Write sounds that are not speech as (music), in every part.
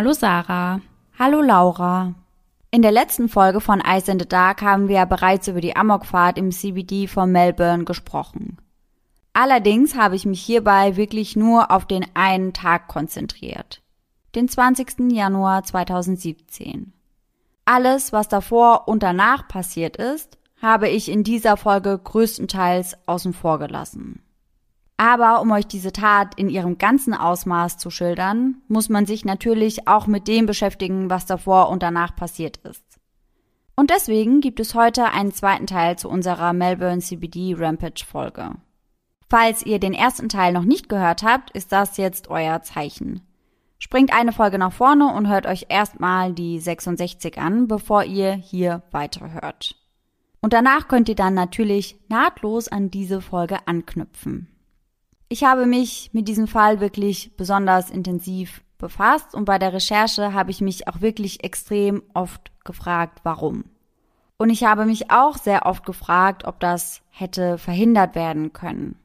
Hallo Sarah. Hallo Laura. In der letzten Folge von Ice in the Dark haben wir ja bereits über die Amokfahrt im CBD von Melbourne gesprochen. Allerdings habe ich mich hierbei wirklich nur auf den einen Tag konzentriert. Den 20. Januar 2017. Alles, was davor und danach passiert ist, habe ich in dieser Folge größtenteils außen vor gelassen. Aber um euch diese Tat in ihrem ganzen Ausmaß zu schildern, muss man sich natürlich auch mit dem beschäftigen, was davor und danach passiert ist. Und deswegen gibt es heute einen zweiten Teil zu unserer Melbourne CBD Rampage Folge. Falls ihr den ersten Teil noch nicht gehört habt, ist das jetzt euer Zeichen. Springt eine Folge nach vorne und hört euch erstmal die 66 an, bevor ihr hier weiterhört. Und danach könnt ihr dann natürlich nahtlos an diese Folge anknüpfen. Ich habe mich mit diesem Fall wirklich besonders intensiv befasst und bei der Recherche habe ich mich auch wirklich extrem oft gefragt, warum. Und ich habe mich auch sehr oft gefragt, ob das hätte verhindert werden können.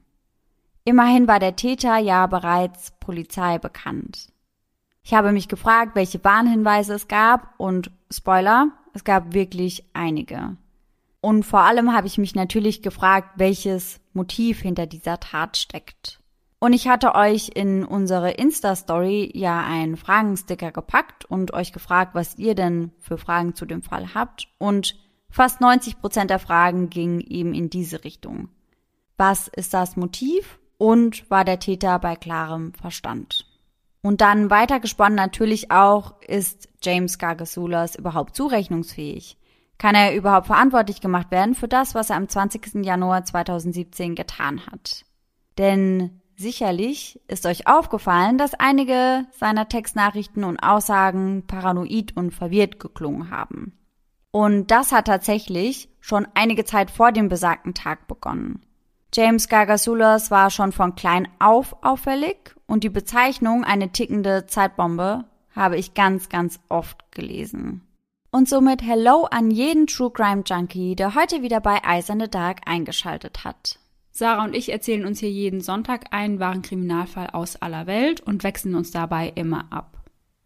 Immerhin war der Täter ja bereits Polizei bekannt. Ich habe mich gefragt, welche Warnhinweise es gab und Spoiler, es gab wirklich einige. Und vor allem habe ich mich natürlich gefragt, welches Motiv hinter dieser Tat steckt. Und ich hatte euch in unsere Insta-Story ja einen Fragensticker gepackt und euch gefragt, was ihr denn für Fragen zu dem Fall habt. Und fast 90 Prozent der Fragen gingen eben in diese Richtung. Was ist das Motiv? Und war der Täter bei klarem Verstand? Und dann weitergesponnen natürlich auch, ist James Gargasulas überhaupt zurechnungsfähig? Kann er überhaupt verantwortlich gemacht werden für das, was er am 20. Januar 2017 getan hat? Denn sicherlich ist euch aufgefallen, dass einige seiner Textnachrichten und Aussagen paranoid und verwirrt geklungen haben. Und das hat tatsächlich schon einige Zeit vor dem besagten Tag begonnen. James Gargasulas war schon von klein auf auffällig und die Bezeichnung eine tickende Zeitbombe habe ich ganz, ganz oft gelesen. Und somit Hello an jeden True Crime Junkie, der heute wieder bei Eyes in the Dark eingeschaltet hat. Sarah und ich erzählen uns hier jeden Sonntag einen wahren Kriminalfall aus aller Welt und wechseln uns dabei immer ab.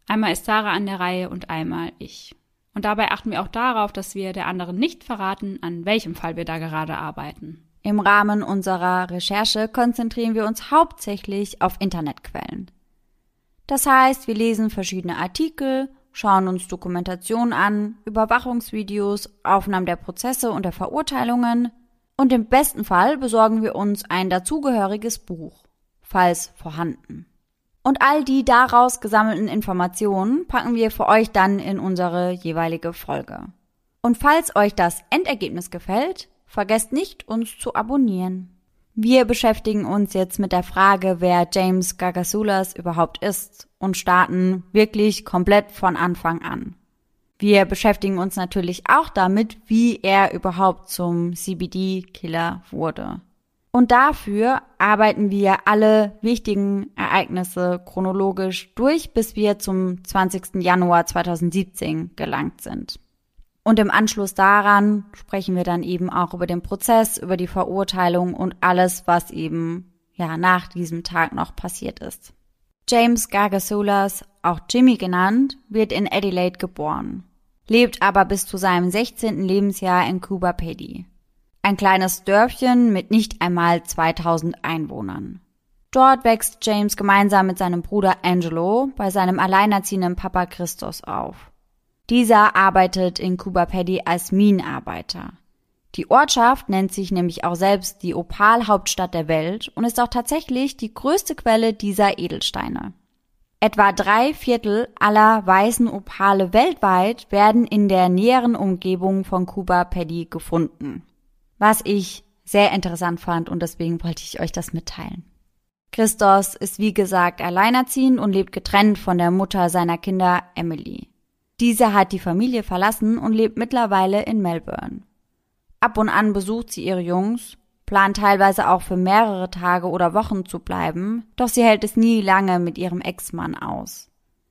Einmal ist Sarah an der Reihe und einmal ich. Und dabei achten wir auch darauf, dass wir der anderen nicht verraten, an welchem Fall wir da gerade arbeiten. Im Rahmen unserer Recherche konzentrieren wir uns hauptsächlich auf Internetquellen. Das heißt, wir lesen verschiedene Artikel, schauen uns Dokumentationen an, Überwachungsvideos, Aufnahmen der Prozesse und der Verurteilungen und im besten Fall besorgen wir uns ein dazugehöriges Buch, falls vorhanden. Und all die daraus gesammelten Informationen packen wir für euch dann in unsere jeweilige Folge. Und falls euch das Endergebnis gefällt, vergesst nicht, uns zu abonnieren. Wir beschäftigen uns jetzt mit der Frage, wer James Gargasulas überhaupt ist und starten wirklich komplett von Anfang an. Wir beschäftigen uns natürlich auch damit, wie er überhaupt zum CBD-Killer wurde. Und dafür arbeiten wir alle wichtigen Ereignisse chronologisch durch, bis wir zum 20. Januar 2017 gelangt sind. Und im Anschluss daran sprechen wir dann eben auch über den Prozess, über die Verurteilung und alles, was eben ja nach diesem Tag noch passiert ist. James Gargasulas, auch Jimmy genannt, wird in Adelaide geboren lebt aber bis zu seinem 16. Lebensjahr in Cuba Pedy. Ein kleines Dörfchen mit nicht einmal 2000 Einwohnern. Dort wächst James gemeinsam mit seinem Bruder Angelo bei seinem alleinerziehenden Papa Christos auf. Dieser arbeitet in Cuba Pedy als Minenarbeiter. Die Ortschaft nennt sich nämlich auch selbst die Opalhauptstadt der Welt und ist auch tatsächlich die größte Quelle dieser Edelsteine. Etwa drei Viertel aller weißen Opale weltweit werden in der näheren Umgebung von Cuba Paddy gefunden. Was ich sehr interessant fand und deswegen wollte ich euch das mitteilen. Christos ist wie gesagt alleinerziehend und lebt getrennt von der Mutter seiner Kinder Emily. Diese hat die Familie verlassen und lebt mittlerweile in Melbourne. Ab und an besucht sie ihre Jungs plant teilweise auch für mehrere Tage oder Wochen zu bleiben, doch sie hält es nie lange mit ihrem Ex-Mann aus.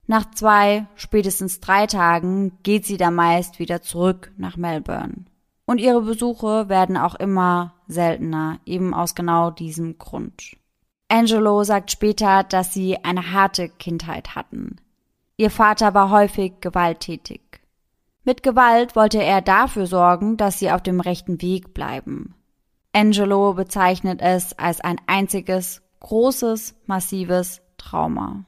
Nach zwei, spätestens drei Tagen geht sie da meist wieder zurück nach Melbourne. Und ihre Besuche werden auch immer seltener, eben aus genau diesem Grund. Angelo sagt später, dass sie eine harte Kindheit hatten. Ihr Vater war häufig gewalttätig. Mit Gewalt wollte er dafür sorgen, dass sie auf dem rechten Weg bleiben. Angelo bezeichnet es als ein einziges, großes, massives Trauma.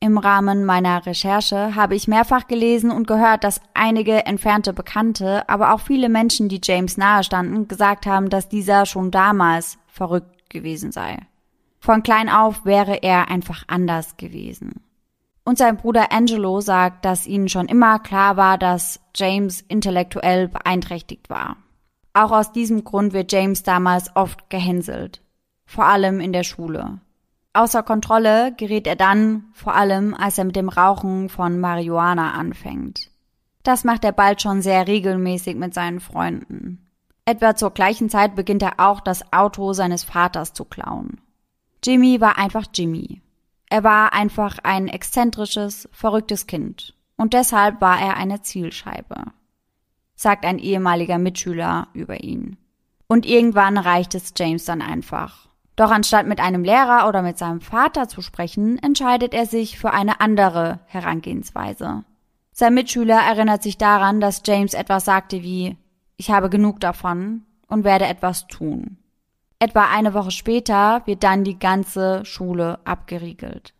Im Rahmen meiner Recherche habe ich mehrfach gelesen und gehört, dass einige entfernte Bekannte, aber auch viele Menschen, die James nahestanden, gesagt haben, dass dieser schon damals verrückt gewesen sei. Von klein auf wäre er einfach anders gewesen. Und sein Bruder Angelo sagt, dass ihnen schon immer klar war, dass James intellektuell beeinträchtigt war. Auch aus diesem Grund wird James damals oft gehänselt, vor allem in der Schule. Außer Kontrolle gerät er dann, vor allem als er mit dem Rauchen von Marihuana anfängt. Das macht er bald schon sehr regelmäßig mit seinen Freunden. Etwa zur gleichen Zeit beginnt er auch das Auto seines Vaters zu klauen. Jimmy war einfach Jimmy. Er war einfach ein exzentrisches, verrücktes Kind. Und deshalb war er eine Zielscheibe, sagt ein ehemaliger Mitschüler über ihn. Und irgendwann reicht es James dann einfach. Doch anstatt mit einem Lehrer oder mit seinem Vater zu sprechen, entscheidet er sich für eine andere Herangehensweise. Sein Mitschüler erinnert sich daran, dass James etwas sagte wie Ich habe genug davon und werde etwas tun. Etwa eine Woche später wird dann die ganze Schule abgeriegelt.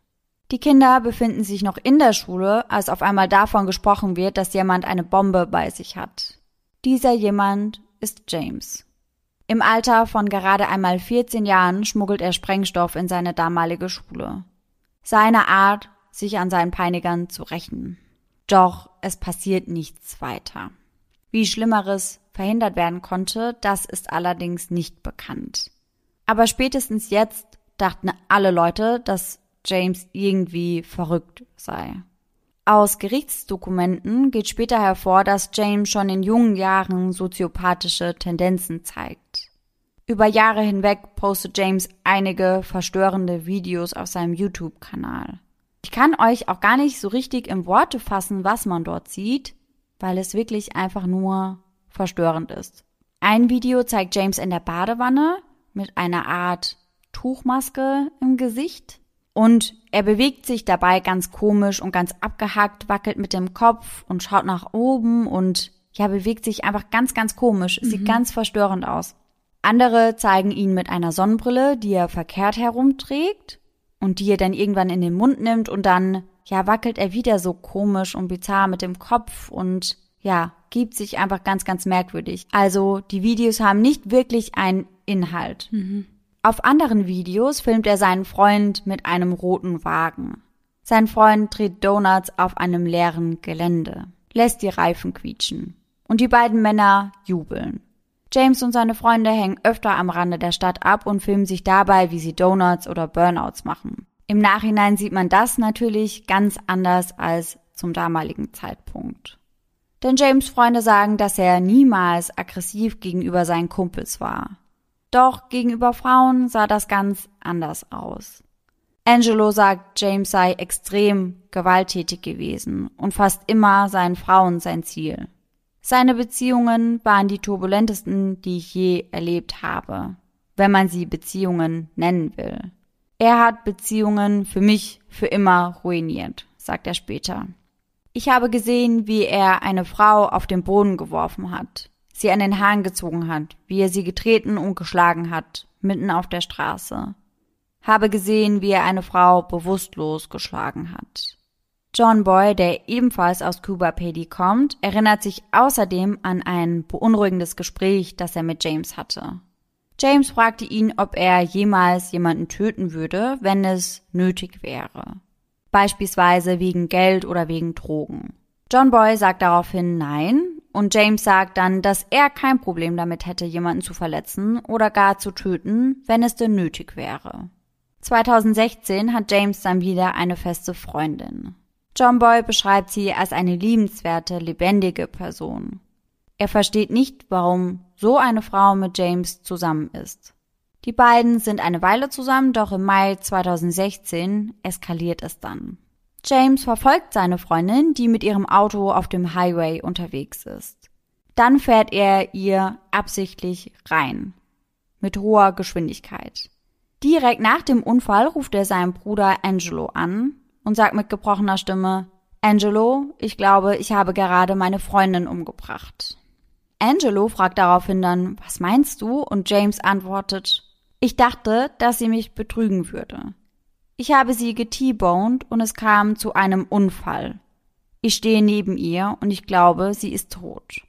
Die Kinder befinden sich noch in der Schule, als auf einmal davon gesprochen wird, dass jemand eine Bombe bei sich hat. Dieser jemand ist James. Im Alter von gerade einmal 14 Jahren schmuggelt er Sprengstoff in seine damalige Schule. Seine Art, sich an seinen Peinigern zu rächen. Doch es passiert nichts weiter. Wie Schlimmeres verhindert werden konnte, das ist allerdings nicht bekannt. Aber spätestens jetzt dachten alle Leute, dass James irgendwie verrückt sei. Aus Gerichtsdokumenten geht später hervor, dass James schon in jungen Jahren soziopathische Tendenzen zeigt. Über Jahre hinweg postet James einige verstörende Videos auf seinem YouTube-Kanal. Ich kann euch auch gar nicht so richtig in Worte fassen, was man dort sieht, weil es wirklich einfach nur verstörend ist. Ein Video zeigt James in der Badewanne mit einer Art Tuchmaske im Gesicht und er bewegt sich dabei ganz komisch und ganz abgehackt, wackelt mit dem Kopf und schaut nach oben und ja, bewegt sich einfach ganz, ganz komisch. Mhm. Sieht ganz verstörend aus. Andere zeigen ihn mit einer Sonnenbrille, die er verkehrt herumträgt und die er dann irgendwann in den Mund nimmt und dann, ja, wackelt er wieder so komisch und bizarr mit dem Kopf und ja, gibt sich einfach ganz, ganz merkwürdig. Also die Videos haben nicht wirklich einen Inhalt. Mhm. Auf anderen Videos filmt er seinen Freund mit einem roten Wagen. Sein Freund dreht Donuts auf einem leeren Gelände, lässt die Reifen quietschen. Und die beiden Männer jubeln. James und seine Freunde hängen öfter am Rande der Stadt ab und filmen sich dabei, wie sie Donuts oder Burnouts machen. Im Nachhinein sieht man das natürlich ganz anders als zum damaligen Zeitpunkt. Denn James Freunde sagen, dass er niemals aggressiv gegenüber seinen Kumpels war. Doch gegenüber Frauen sah das ganz anders aus. Angelo sagt, James sei extrem gewalttätig gewesen und fast immer seien Frauen sein Ziel. Seine Beziehungen waren die turbulentesten, die ich je erlebt habe, wenn man sie Beziehungen nennen will. Er hat Beziehungen für mich für immer ruiniert, sagt er später. Ich habe gesehen, wie er eine Frau auf den Boden geworfen hat sie an den Haaren gezogen hat, wie er sie getreten und geschlagen hat, mitten auf der Straße. Habe gesehen, wie er eine Frau bewusstlos geschlagen hat. John Boy, der ebenfalls aus Cuba Pedy kommt, erinnert sich außerdem an ein beunruhigendes Gespräch, das er mit James hatte. James fragte ihn, ob er jemals jemanden töten würde, wenn es nötig wäre. Beispielsweise wegen Geld oder wegen Drogen. John Boy sagt daraufhin nein, und James sagt dann, dass er kein Problem damit hätte, jemanden zu verletzen oder gar zu töten, wenn es denn nötig wäre. 2016 hat James dann wieder eine feste Freundin. John Boy beschreibt sie als eine liebenswerte, lebendige Person. Er versteht nicht, warum so eine Frau mit James zusammen ist. Die beiden sind eine Weile zusammen, doch im Mai 2016 eskaliert es dann. James verfolgt seine Freundin, die mit ihrem Auto auf dem Highway unterwegs ist. Dann fährt er ihr absichtlich rein. Mit hoher Geschwindigkeit. Direkt nach dem Unfall ruft er seinen Bruder Angelo an und sagt mit gebrochener Stimme, Angelo, ich glaube, ich habe gerade meine Freundin umgebracht. Angelo fragt daraufhin dann, was meinst du? Und James antwortet, ich dachte, dass sie mich betrügen würde. Ich habe sie geteaboned und es kam zu einem Unfall. Ich stehe neben ihr und ich glaube, sie ist tot.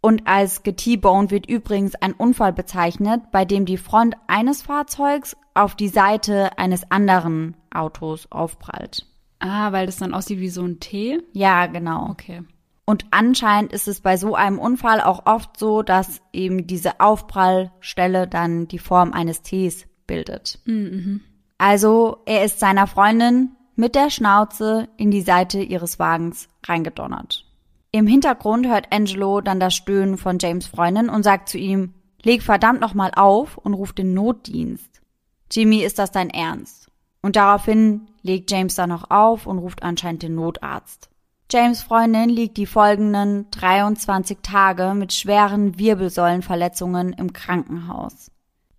Und als geteaboned wird übrigens ein Unfall bezeichnet, bei dem die Front eines Fahrzeugs auf die Seite eines anderen Autos aufprallt. Ah, weil das dann aussieht wie so ein T? Ja, genau. Okay. Und anscheinend ist es bei so einem Unfall auch oft so, dass eben diese Aufprallstelle dann die Form eines Ts bildet. Mhm. Also er ist seiner Freundin mit der Schnauze in die Seite ihres Wagens reingedonnert. Im Hintergrund hört Angelo dann das Stöhnen von James Freundin und sagt zu ihm, leg verdammt nochmal auf und ruf den Notdienst. Jimmy, ist das dein Ernst? Und daraufhin legt James dann noch auf und ruft anscheinend den Notarzt. James Freundin liegt die folgenden 23 Tage mit schweren Wirbelsäulenverletzungen im Krankenhaus.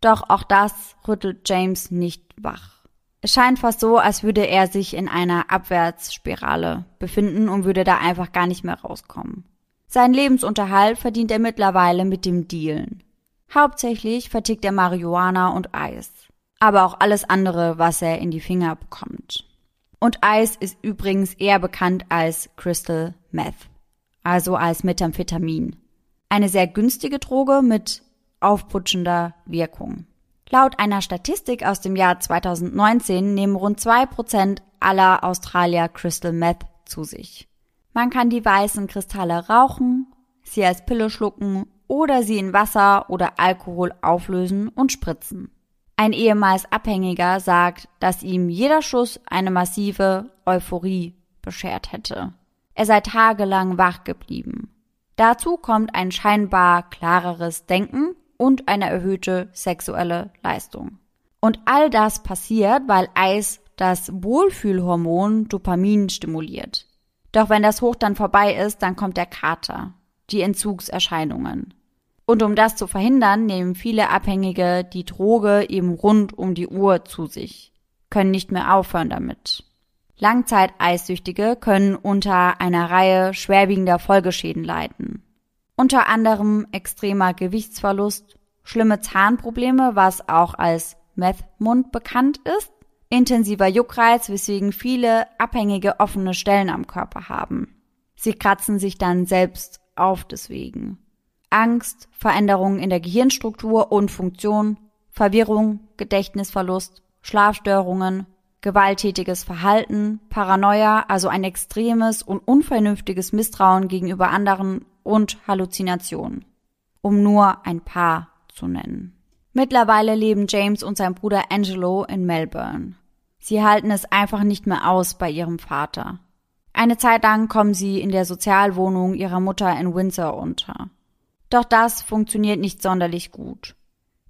Doch auch das rüttelt James nicht wach. Es scheint fast so, als würde er sich in einer Abwärtsspirale befinden und würde da einfach gar nicht mehr rauskommen. Seinen Lebensunterhalt verdient er mittlerweile mit dem Dealen. Hauptsächlich vertickt er Marihuana und Eis. Aber auch alles andere, was er in die Finger bekommt. Und Eis ist übrigens eher bekannt als Crystal Meth, also als Methamphetamin. Eine sehr günstige Droge mit aufputschender Wirkung. Laut einer Statistik aus dem Jahr 2019 nehmen rund zwei Prozent aller Australier Crystal Meth zu sich. Man kann die weißen Kristalle rauchen, sie als Pille schlucken oder sie in Wasser oder Alkohol auflösen und spritzen. Ein ehemals Abhängiger sagt, dass ihm jeder Schuss eine massive Euphorie beschert hätte. Er sei tagelang wach geblieben. Dazu kommt ein scheinbar klareres Denken und eine erhöhte sexuelle Leistung. Und all das passiert, weil Eis das Wohlfühlhormon Dopamin stimuliert. Doch wenn das Hoch dann vorbei ist, dann kommt der Kater, die Entzugserscheinungen. Und um das zu verhindern, nehmen viele Abhängige die Droge eben rund um die Uhr zu sich, können nicht mehr aufhören damit. Langzeiteissüchtige können unter einer Reihe schwerwiegender Folgeschäden leiden. Unter anderem extremer Gewichtsverlust, schlimme Zahnprobleme, was auch als Meth-Mund bekannt ist, intensiver Juckreiz, weswegen viele Abhängige offene Stellen am Körper haben. Sie kratzen sich dann selbst auf deswegen. Angst, Veränderungen in der Gehirnstruktur und Funktion, Verwirrung, Gedächtnisverlust, Schlafstörungen, gewalttätiges Verhalten, Paranoia, also ein extremes und unvernünftiges Misstrauen gegenüber anderen und Halluzinationen, um nur ein paar zu nennen. Mittlerweile leben James und sein Bruder Angelo in Melbourne. Sie halten es einfach nicht mehr aus bei ihrem Vater. Eine Zeit lang kommen sie in der Sozialwohnung ihrer Mutter in Windsor unter. Doch das funktioniert nicht sonderlich gut.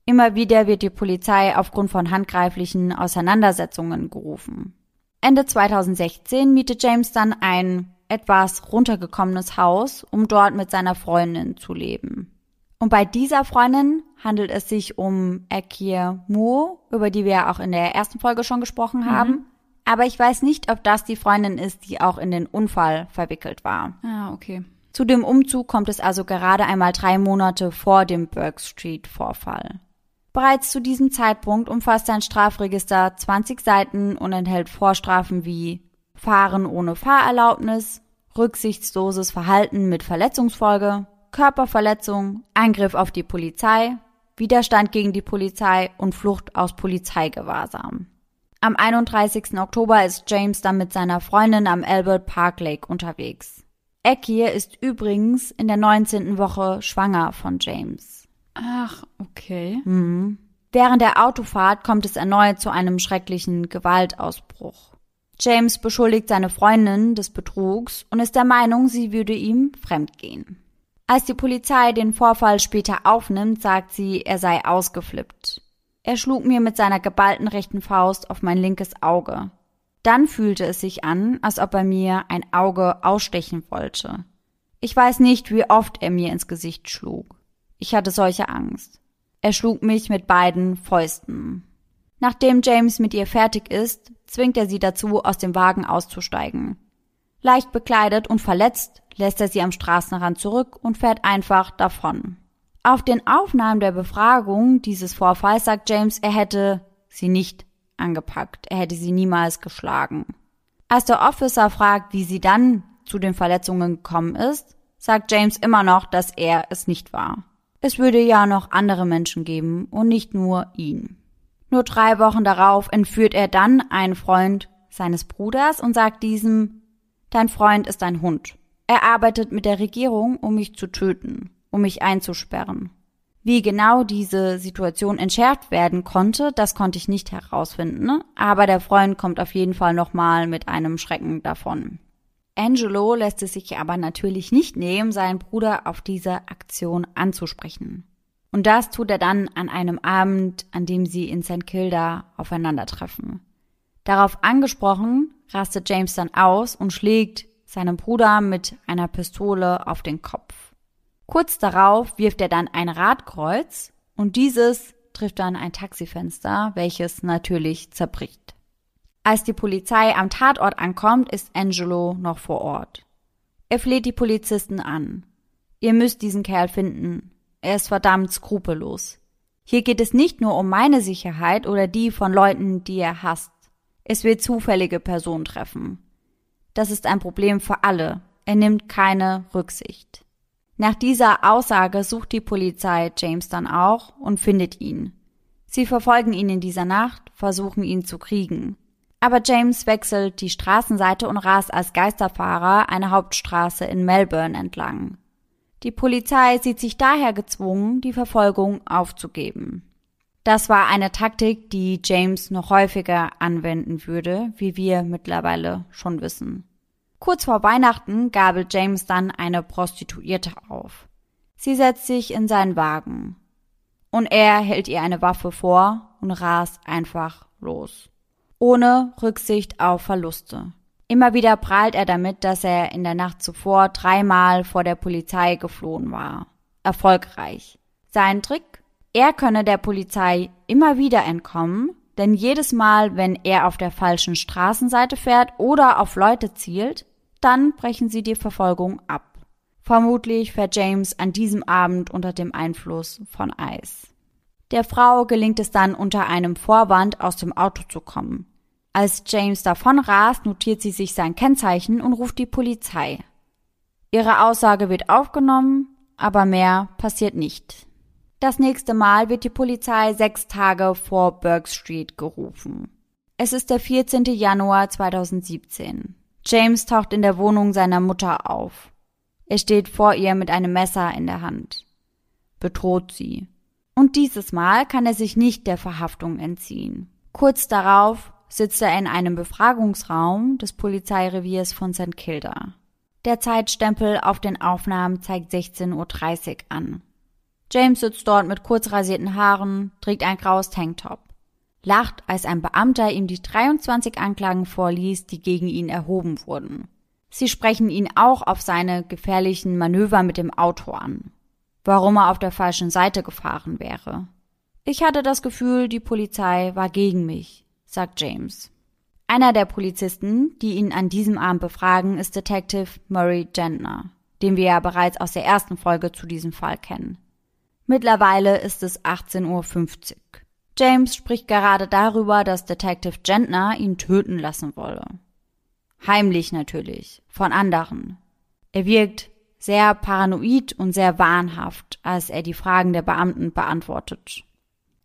Immer wieder wird die Polizei aufgrund von handgreiflichen Auseinandersetzungen gerufen. Ende 2016 mietet James dann ein etwas runtergekommenes Haus, um dort mit seiner Freundin zu leben. Und bei dieser Freundin handelt es sich um Ekir Moore, über die wir auch in der ersten Folge schon gesprochen mhm. haben. Aber ich weiß nicht, ob das die Freundin ist, die auch in den Unfall verwickelt war. Ah, okay. Zu dem Umzug kommt es also gerade einmal drei Monate vor dem Burke Street Vorfall. Bereits zu diesem Zeitpunkt umfasst sein Strafregister 20 Seiten und enthält Vorstrafen wie Fahren ohne Fahrerlaubnis, rücksichtsloses Verhalten mit Verletzungsfolge, Körperverletzung, Angriff auf die Polizei, Widerstand gegen die Polizei und Flucht aus Polizeigewahrsam. Am 31. Oktober ist James dann mit seiner Freundin am Albert Park Lake unterwegs. Ekir ist übrigens in der 19. Woche schwanger von James. Ach, okay. Mhm. Während der Autofahrt kommt es erneut zu einem schrecklichen Gewaltausbruch. James beschuldigt seine Freundin des Betrugs und ist der Meinung, sie würde ihm fremdgehen. Als die Polizei den Vorfall später aufnimmt, sagt sie, er sei ausgeflippt. Er schlug mir mit seiner geballten rechten Faust auf mein linkes Auge. Dann fühlte es sich an, als ob er mir ein Auge ausstechen wollte. Ich weiß nicht, wie oft er mir ins Gesicht schlug. Ich hatte solche Angst. Er schlug mich mit beiden Fäusten. Nachdem James mit ihr fertig ist, zwingt er sie dazu, aus dem Wagen auszusteigen. Leicht bekleidet und verletzt lässt er sie am Straßenrand zurück und fährt einfach davon. Auf den Aufnahmen der Befragung dieses Vorfalls sagt James, er hätte sie nicht angepackt, er hätte sie niemals geschlagen. Als der Officer fragt, wie sie dann zu den Verletzungen gekommen ist, sagt James immer noch, dass er es nicht war. Es würde ja noch andere Menschen geben und nicht nur ihn. Nur drei Wochen darauf entführt er dann einen Freund seines Bruders und sagt diesem, dein Freund ist ein Hund. Er arbeitet mit der Regierung, um mich zu töten, um mich einzusperren. Wie genau diese Situation entschärft werden konnte, das konnte ich nicht herausfinden, aber der Freund kommt auf jeden Fall nochmal mit einem Schrecken davon. Angelo lässt es sich aber natürlich nicht nehmen, seinen Bruder auf diese Aktion anzusprechen. Und das tut er dann an einem Abend, an dem sie in St. Kilda aufeinandertreffen. Darauf angesprochen, rastet James dann aus und schlägt seinem Bruder mit einer Pistole auf den Kopf. Kurz darauf wirft er dann ein Radkreuz und dieses trifft dann ein Taxifenster, welches natürlich zerbricht. Als die Polizei am Tatort ankommt, ist Angelo noch vor Ort. Er fleht die Polizisten an. Ihr müsst diesen Kerl finden. Er ist verdammt skrupellos. Hier geht es nicht nur um meine Sicherheit oder die von Leuten, die er hasst. Es wird zufällige Personen treffen. Das ist ein Problem für alle. Er nimmt keine Rücksicht. Nach dieser Aussage sucht die Polizei James dann auch und findet ihn. Sie verfolgen ihn in dieser Nacht, versuchen ihn zu kriegen. Aber James wechselt die Straßenseite und rast als Geisterfahrer eine Hauptstraße in Melbourne entlang. Die Polizei sieht sich daher gezwungen, die Verfolgung aufzugeben. Das war eine Taktik, die James noch häufiger anwenden würde, wie wir mittlerweile schon wissen. Kurz vor Weihnachten gabelt James dann eine Prostituierte auf. Sie setzt sich in seinen Wagen. Und er hält ihr eine Waffe vor und rast einfach los ohne Rücksicht auf Verluste. Immer wieder prahlt er damit, dass er in der Nacht zuvor dreimal vor der Polizei geflohen war. Erfolgreich. Sein Trick? Er könne der Polizei immer wieder entkommen, denn jedes Mal, wenn er auf der falschen Straßenseite fährt oder auf Leute zielt, dann brechen sie die Verfolgung ab. Vermutlich fährt James an diesem Abend unter dem Einfluss von Eis. Der Frau gelingt es dann unter einem Vorwand aus dem Auto zu kommen. Als James davon rast, notiert sie sich sein Kennzeichen und ruft die Polizei. Ihre Aussage wird aufgenommen, aber mehr passiert nicht. Das nächste Mal wird die Polizei sechs Tage vor Burke Street gerufen. Es ist der 14. Januar 2017. James taucht in der Wohnung seiner Mutter auf. Er steht vor ihr mit einem Messer in der Hand. Bedroht sie. Und dieses Mal kann er sich nicht der Verhaftung entziehen. Kurz darauf sitzt er in einem Befragungsraum des Polizeireviers von St. Kilda. Der Zeitstempel auf den Aufnahmen zeigt 16.30 Uhr an. James sitzt dort mit kurz rasierten Haaren, trägt ein graues Tanktop. Lacht, als ein Beamter ihm die 23 Anklagen vorliest, die gegen ihn erhoben wurden. Sie sprechen ihn auch auf seine gefährlichen Manöver mit dem Auto an warum er auf der falschen Seite gefahren wäre. Ich hatte das Gefühl, die Polizei war gegen mich, sagt James. Einer der Polizisten, die ihn an diesem Abend befragen, ist Detective Murray Gentner, den wir ja bereits aus der ersten Folge zu diesem Fall kennen. Mittlerweile ist es 18.50 Uhr. James spricht gerade darüber, dass Detective Gentner ihn töten lassen wolle. Heimlich natürlich, von anderen. Er wirkt sehr paranoid und sehr wahnhaft, als er die Fragen der Beamten beantwortet.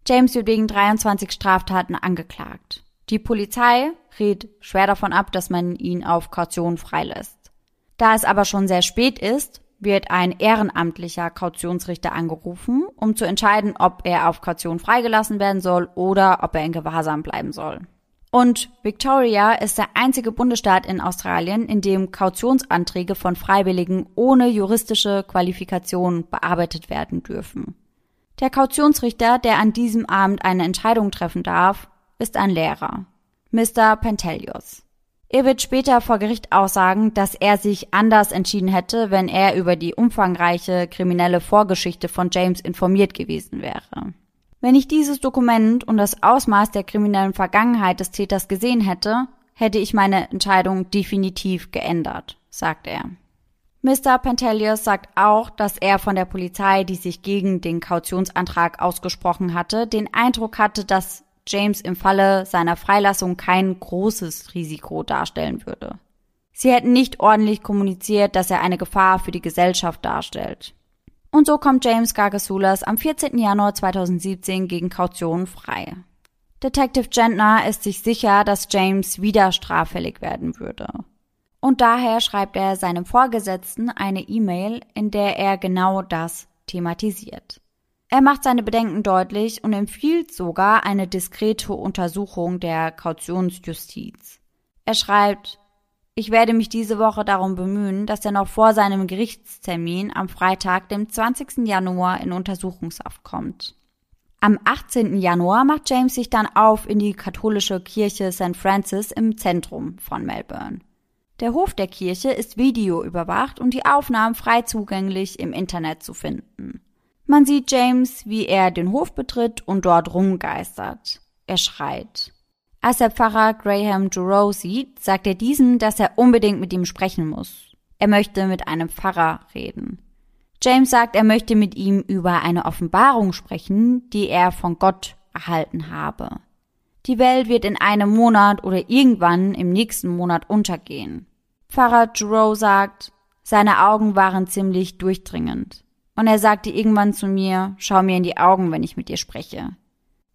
James wird wegen 23 Straftaten angeklagt. Die Polizei rät schwer davon ab, dass man ihn auf Kaution freilässt. Da es aber schon sehr spät ist, wird ein ehrenamtlicher Kautionsrichter angerufen, um zu entscheiden, ob er auf Kaution freigelassen werden soll oder ob er in Gewahrsam bleiben soll. Und Victoria ist der einzige Bundesstaat in Australien, in dem Kautionsanträge von Freiwilligen ohne juristische Qualifikation bearbeitet werden dürfen. Der Kautionsrichter, der an diesem Abend eine Entscheidung treffen darf, ist ein Lehrer, Mr. Pentelius. Er wird später vor Gericht aussagen, dass er sich anders entschieden hätte, wenn er über die umfangreiche kriminelle Vorgeschichte von James informiert gewesen wäre. Wenn ich dieses Dokument und das Ausmaß der kriminellen Vergangenheit des Täters gesehen hätte, hätte ich meine Entscheidung definitiv geändert, sagt er. Mr. Pentelius sagt auch, dass er von der Polizei, die sich gegen den Kautionsantrag ausgesprochen hatte, den Eindruck hatte, dass James im Falle seiner Freilassung kein großes Risiko darstellen würde. Sie hätten nicht ordentlich kommuniziert, dass er eine Gefahr für die Gesellschaft darstellt. Und so kommt James Gargasulas am 14. Januar 2017 gegen Kaution frei. Detective Gentner ist sich sicher, dass James wieder straffällig werden würde. Und daher schreibt er seinem Vorgesetzten eine E-Mail, in der er genau das thematisiert. Er macht seine Bedenken deutlich und empfiehlt sogar eine diskrete Untersuchung der Kautionsjustiz. Er schreibt, ich werde mich diese Woche darum bemühen, dass er noch vor seinem Gerichtstermin am Freitag, dem 20. Januar, in Untersuchungshaft kommt. Am 18. Januar macht James sich dann auf in die katholische Kirche St. Francis im Zentrum von Melbourne. Der Hof der Kirche ist videoüberwacht und die Aufnahmen frei zugänglich im Internet zu finden. Man sieht James, wie er den Hof betritt und dort rumgeistert. Er schreit. Als er Pfarrer Graham Giroux sieht, sagt er diesem, dass er unbedingt mit ihm sprechen muss. Er möchte mit einem Pfarrer reden. James sagt, er möchte mit ihm über eine Offenbarung sprechen, die er von Gott erhalten habe. Die Welt wird in einem Monat oder irgendwann im nächsten Monat untergehen. Pfarrer Giroux sagt, seine Augen waren ziemlich durchdringend. Und er sagte irgendwann zu mir, schau mir in die Augen, wenn ich mit dir spreche.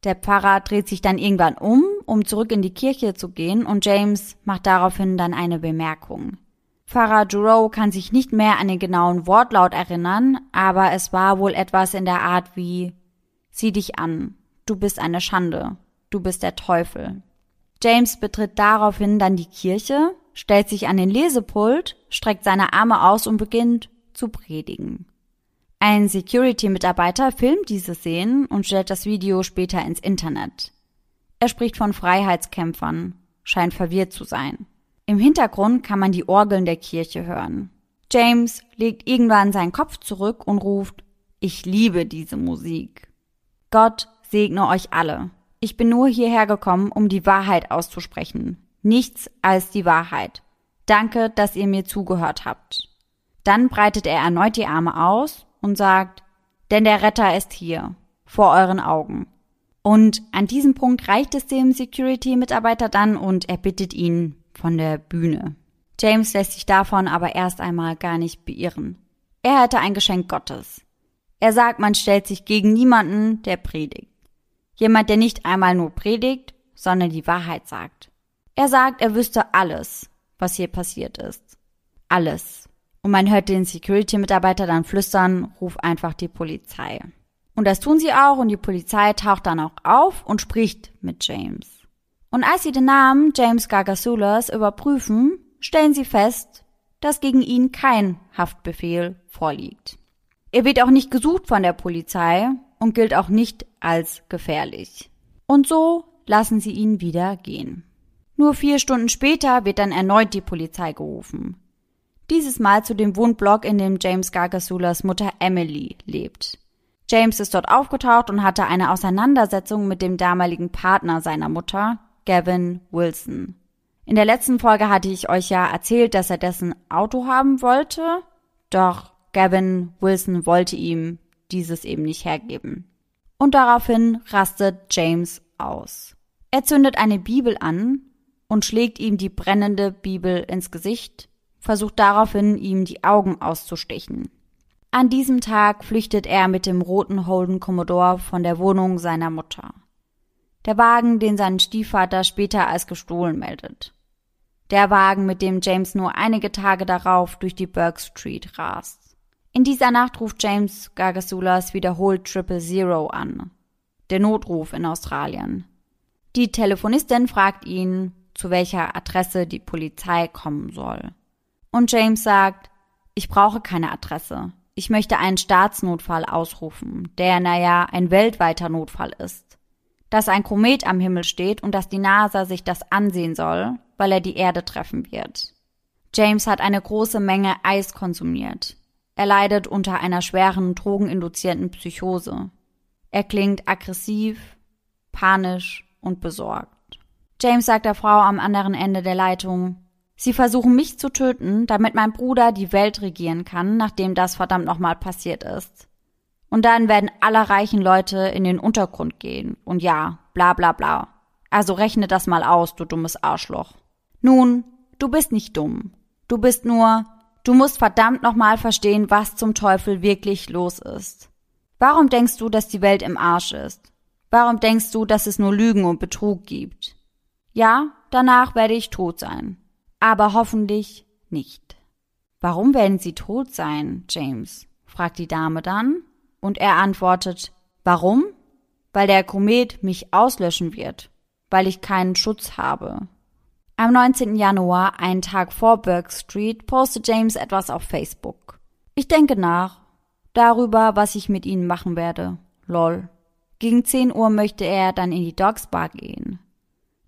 Der Pfarrer dreht sich dann irgendwann um, um zurück in die Kirche zu gehen, und James macht daraufhin dann eine Bemerkung. Pfarrer Giroux kann sich nicht mehr an den genauen Wortlaut erinnern, aber es war wohl etwas in der Art wie Sieh dich an, du bist eine Schande, du bist der Teufel. James betritt daraufhin dann die Kirche, stellt sich an den Lesepult, streckt seine Arme aus und beginnt zu predigen. Ein Security-Mitarbeiter filmt diese Szenen und stellt das Video später ins Internet. Er spricht von Freiheitskämpfern, scheint verwirrt zu sein. Im Hintergrund kann man die Orgeln der Kirche hören. James legt irgendwann seinen Kopf zurück und ruft, ich liebe diese Musik. Gott segne euch alle. Ich bin nur hierher gekommen, um die Wahrheit auszusprechen nichts als die Wahrheit. Danke, dass ihr mir zugehört habt. Dann breitet er erneut die Arme aus und sagt, denn der Retter ist hier, vor euren Augen. Und an diesem Punkt reicht es dem Security-Mitarbeiter dann und er bittet ihn von der Bühne. James lässt sich davon aber erst einmal gar nicht beirren. Er hätte ein Geschenk Gottes. Er sagt, man stellt sich gegen niemanden, der predigt. Jemand, der nicht einmal nur predigt, sondern die Wahrheit sagt. Er sagt, er wüsste alles, was hier passiert ist. Alles. Und man hört den Security-Mitarbeiter dann flüstern, ruf einfach die Polizei. Und das tun sie auch und die Polizei taucht dann auch auf und spricht mit James. Und als sie den Namen James Gargasulas überprüfen, stellen sie fest, dass gegen ihn kein Haftbefehl vorliegt. Er wird auch nicht gesucht von der Polizei und gilt auch nicht als gefährlich. Und so lassen sie ihn wieder gehen. Nur vier Stunden später wird dann erneut die Polizei gerufen. Dieses Mal zu dem Wohnblock, in dem James Gargasulas Mutter Emily lebt. James ist dort aufgetaucht und hatte eine Auseinandersetzung mit dem damaligen Partner seiner Mutter, Gavin Wilson. In der letzten Folge hatte ich euch ja erzählt, dass er dessen Auto haben wollte, doch Gavin Wilson wollte ihm dieses eben nicht hergeben. Und daraufhin rastet James aus. Er zündet eine Bibel an und schlägt ihm die brennende Bibel ins Gesicht, versucht daraufhin, ihm die Augen auszustechen. An diesem Tag flüchtet er mit dem roten Holden Commodore von der Wohnung seiner Mutter. Der Wagen, den sein Stiefvater später als gestohlen meldet. Der Wagen, mit dem James nur einige Tage darauf durch die Burke Street rast. In dieser Nacht ruft James Gargasulas wiederholt Triple Zero an. Der Notruf in Australien. Die Telefonistin fragt ihn, zu welcher Adresse die Polizei kommen soll. Und James sagt, ich brauche keine Adresse. Ich möchte einen Staatsnotfall ausrufen, der, naja, ein weltweiter Notfall ist. Dass ein Komet am Himmel steht und dass die NASA sich das ansehen soll, weil er die Erde treffen wird. James hat eine große Menge Eis konsumiert. Er leidet unter einer schweren drogeninduzierten Psychose. Er klingt aggressiv, panisch und besorgt. James sagt der Frau am anderen Ende der Leitung, Sie versuchen mich zu töten, damit mein Bruder die Welt regieren kann, nachdem das verdammt nochmal passiert ist. Und dann werden alle reichen Leute in den Untergrund gehen. Und ja, bla bla bla. Also rechne das mal aus, du dummes Arschloch. Nun, du bist nicht dumm. Du bist nur, du musst verdammt nochmal verstehen, was zum Teufel wirklich los ist. Warum denkst du, dass die Welt im Arsch ist? Warum denkst du, dass es nur Lügen und Betrug gibt? Ja, danach werde ich tot sein aber hoffentlich nicht. Warum werden Sie tot sein, James? fragt die Dame dann, und er antwortet, warum? Weil der Komet mich auslöschen wird, weil ich keinen Schutz habe. Am 19. Januar, einen Tag vor Burke Street, postet James etwas auf Facebook. Ich denke nach. Darüber, was ich mit ihnen machen werde. Lol. Gegen 10 Uhr möchte er dann in die Dogs Bar gehen.